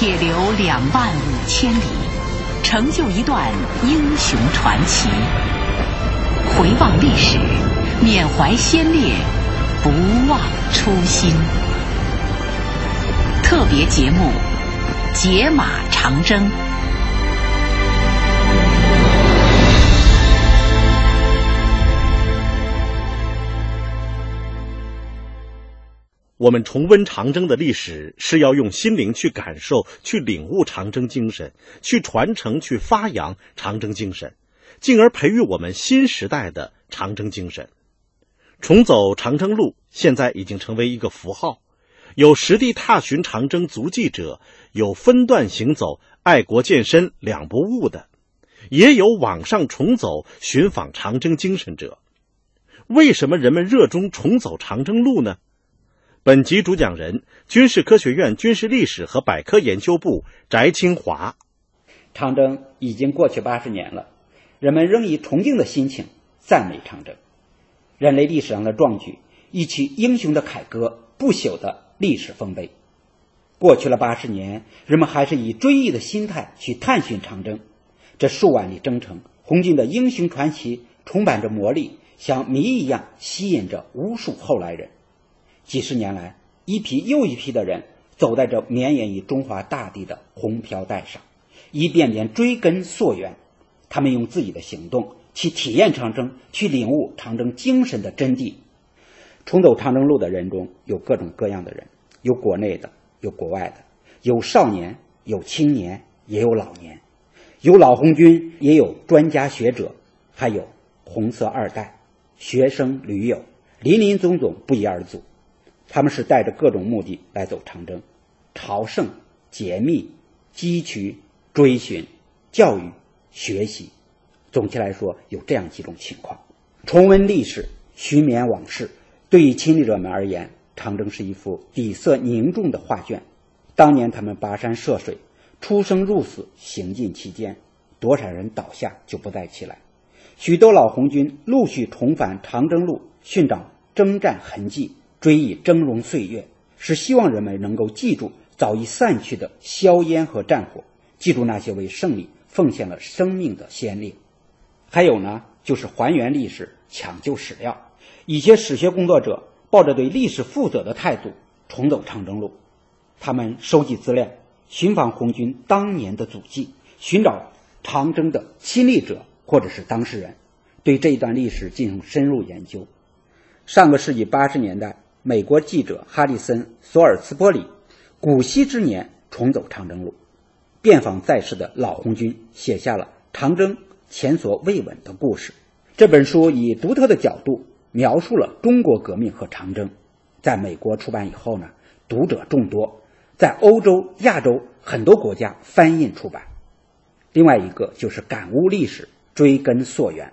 铁流两万五千里，成就一段英雄传奇。回望历史，缅怀先烈，不忘初心。特别节目《解码长征》。我们重温长征的历史，是要用心灵去感受、去领悟长征精神，去传承、去发扬长征精神，进而培育我们新时代的长征精神。重走长征路，现在已经成为一个符号。有实地踏寻长征足迹者，有分段行走、爱国健身两不误的，也有网上重走、寻访长征精神者。为什么人们热衷重走长征路呢？本集主讲人：军事科学院军事历史和百科研究部翟清华。长征已经过去八十年了，人们仍以崇敬的心情赞美长征，人类历史上的壮举，一曲英雄的凯歌，不朽的历史丰碑。过去了八十年，人们还是以追忆的心态去探寻长征，这数万里征程，红军的英雄传奇充满着魔力，像谜一样吸引着无数后来人。几十年来，一批又一批的人走在这绵延于中华大地的红飘带上，一遍遍追根溯源。他们用自己的行动去体验长征，去领悟长征精神的真谛。重走长征路的人中有各种各样的人，有国内的，有国外的，有少年，有青年，也有老年，有老红军，也有专家学者，还有红色二代、学生、驴友，林林总总，不一而足。他们是带着各种目的来走长征，朝圣、解密、汲取、追寻、教育、学习。总体来说，有这样几种情况：重温历史，寻缅往事。对于亲历者们而言，长征是一幅底色凝重的画卷。当年他们跋山涉水，出生入死，行进其间，多少人倒下就不再起来。许多老红军陆续重返长征路，寻找征战痕迹。追忆峥嵘岁月，是希望人们能够记住早已散去的硝烟和战火，记住那些为胜利奉献了生命的先烈。还有呢，就是还原历史、抢救史料。一些史学工作者抱着对历史负责的态度，重走长征路。他们收集资料，寻访红军当年的足迹，寻找长征的亲历者或者是当事人，对这一段历史进行深入研究。上个世纪八十年代。美国记者哈里森·索尔茨伯里古稀之年重走长征路，遍访在世的老红军，写下了长征前所未闻的故事。这本书以独特的角度描述了中国革命和长征。在美国出版以后呢，读者众多，在欧洲、亚洲很多国家翻印出版。另外一个就是感悟历史，追根溯源。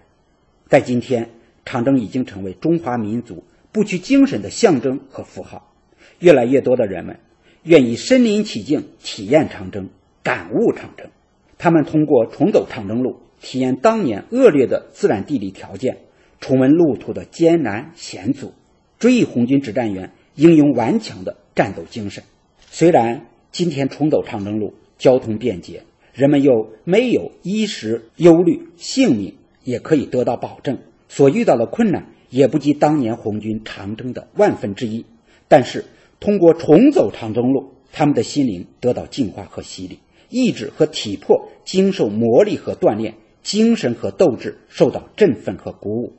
在今天，长征已经成为中华民族。不屈精神的象征和符号，越来越多的人们愿意身临其境体验长征、感悟长征。他们通过重走长征路，体验当年恶劣的自然地理条件，重温路途的艰难险阻，追忆红军指战员英勇顽强的战斗精神。虽然今天重走长征路，交通便捷，人们又没有衣食忧虑，性命也可以得到保证，所遇到的困难。也不及当年红军长征的万分之一，但是通过重走长征路，他们的心灵得到净化和洗礼，意志和体魄经受磨砺和锻炼，精神和斗志受到振奋和鼓舞。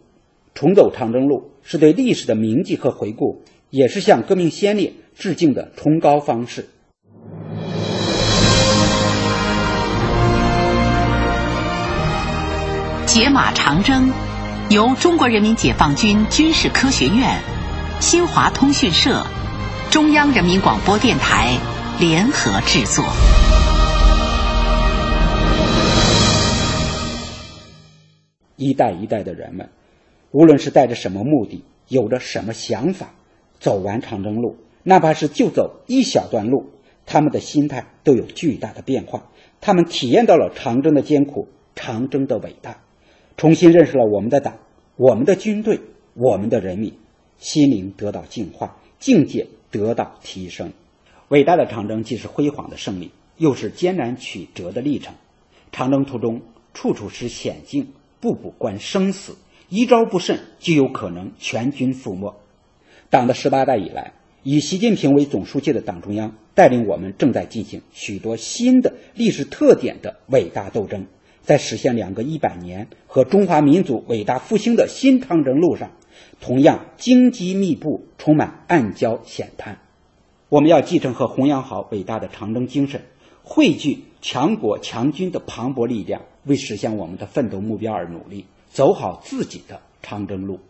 重走长征路是对历史的铭记和回顾，也是向革命先烈致敬的崇高方式。解码长征。由中国人民解放军军事科学院、新华通讯社、中央人民广播电台联合制作。一代一代的人们，无论是带着什么目的，有着什么想法，走完长征路，哪怕是就走一小段路，他们的心态都有巨大的变化。他们体验到了长征的艰苦，长征的伟大。重新认识了我们的党、我们的军队、我们的人民，心灵得到净化，境界得到提升。伟大的长征既是辉煌的胜利，又是艰难曲折的历程。长征途中，处处是险境，步步关生死，一招不慎就有可能全军覆没。党的十八大以来，以习近平为总书记的党中央带领我们正在进行许多新的历史特点的伟大斗争，在实现两个一百年和中华民族伟大复兴的新长征路上，同样荆棘密布，充满暗礁险滩。我们要继承和弘扬好伟大的长征精神，汇聚强国强军的磅礴力量，为实现我们的奋斗目标而努力，走好自己的长征路。